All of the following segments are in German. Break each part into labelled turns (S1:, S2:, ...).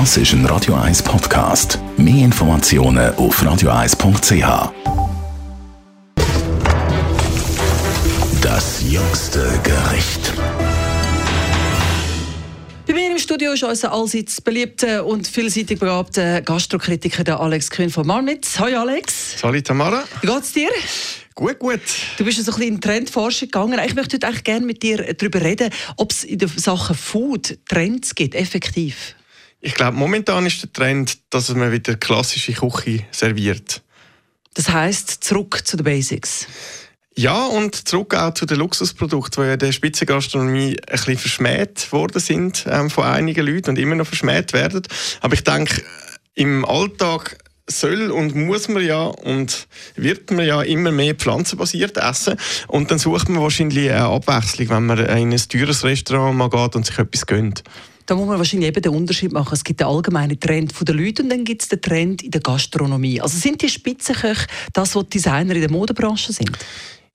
S1: Das ist ein Radio 1 Podcast. Mehr Informationen auf radio1.ch. Das jüngste Gericht.
S2: Bei mir im Studio ist unser allseits beliebter und vielseitig begabter Gastrokritiker der Alex Kühn von Marmitz. Hallo Alex.
S3: Hallo Tamara.
S2: Wie geht's dir?
S3: Gut, gut.
S2: Du bist so ein bisschen in Trendforschung gegangen. Ich möchte heute eigentlich gerne mit dir darüber reden, ob es in der Sache Food Trends gibt, effektiv.
S3: Ich glaube, momentan ist der Trend, dass man wieder klassische Küche serviert.
S2: Das heißt zurück zu den Basics.
S3: Ja, und zurück auch zu den Luxusprodukten, die ja in der Spitzengastronomie ein bisschen verschmäht worden sind ähm, von einigen Leuten und immer noch verschmäht werden. Aber ich denke, im Alltag soll und muss man ja und wird man ja immer mehr pflanzenbasiert essen und dann sucht man wahrscheinlich eine Abwechslung, wenn man in ein teures Restaurant mal geht und sich etwas gönnt.
S2: Da muss man wahrscheinlich eben den Unterschied machen. Es gibt den allgemeinen Trend der Leute und dann gibt es den Trend in der Gastronomie. Also sind die Spitzenköche das, was Designer in der Modebranche sind?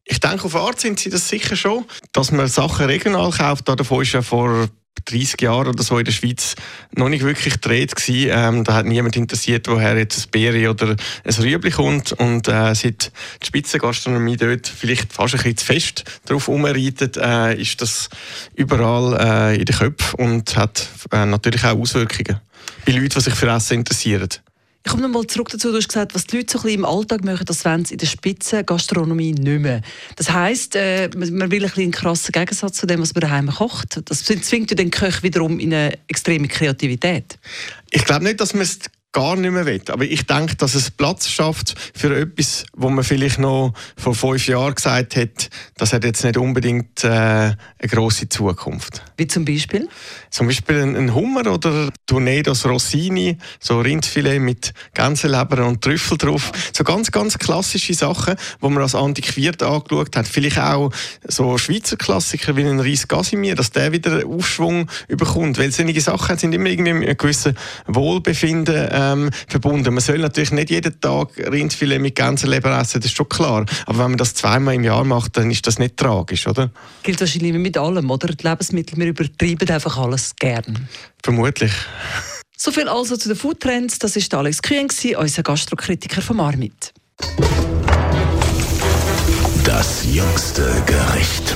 S3: Ich denke, auf Art sind sie das sicher schon. Dass man Sachen regional kauft, davon ist ja vor 30 Jahren oder so in der Schweiz noch nicht wirklich gedreht gewesen. Ähm, da hat niemand interessiert, woher jetzt ein Beere oder ein Rüebli kommt. Und äh, seit die Spitzengastronomie dort vielleicht fast ein bisschen zu fest darauf umreitet, äh, ist das überall äh, in den Köpfen und hat äh, natürlich auch Auswirkungen bei Leuten, die sich für Essen interessieren.
S2: Ich komme nochmal zurück dazu, du hast gesagt, was die Leute so ein bisschen im Alltag machen, das wollen sie in der Spitzengastronomie nicht mehr. Das heisst, äh, man will ein einen krassen Gegensatz zu dem, was man daheim kocht. Das zwingt den Köch wiederum in eine extreme Kreativität.
S3: Ich glaube nicht, dass man es gar nicht mehr will. Aber ich denke, dass es Platz schafft für etwas, wo man vielleicht noch vor fünf Jahren gesagt hat, das hat jetzt nicht unbedingt äh, eine große Zukunft.
S2: Wie zum Beispiel?
S3: Zum Beispiel ein Hummer oder Tornados Rossini, so Rindfilet mit Gänseleber und Trüffel drauf. So ganz, ganz klassische Sachen, wo man als antiquiert angeschaut hat. Vielleicht auch so Schweizer Klassiker wie ein Reis Casimir, dass der wieder Aufschwung überkommt. Weil solche Sachen sind immer irgendwie mit einem gewissen Wohlbefinden ähm, verbunden. Man soll natürlich nicht jeden Tag Rindfilet mit Gänseleber essen, das ist schon klar. Aber wenn man das zweimal im Jahr macht, dann ist das nicht tragisch, oder?
S2: Gilt wahrscheinlich mit allem, oder? Die Lebensmittel, wir übertreiben einfach alles gern.
S3: Vermutlich.
S2: So viel also zu den Foodtrends. Das ist Alex Kühn, unser Gastrokritiker von Marmit.
S1: Das jüngste Gericht.